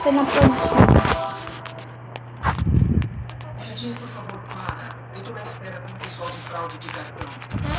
Eita, na pontinha. Edinho, por favor, para. Eu tô na espera com o pessoal de fraude de cartão.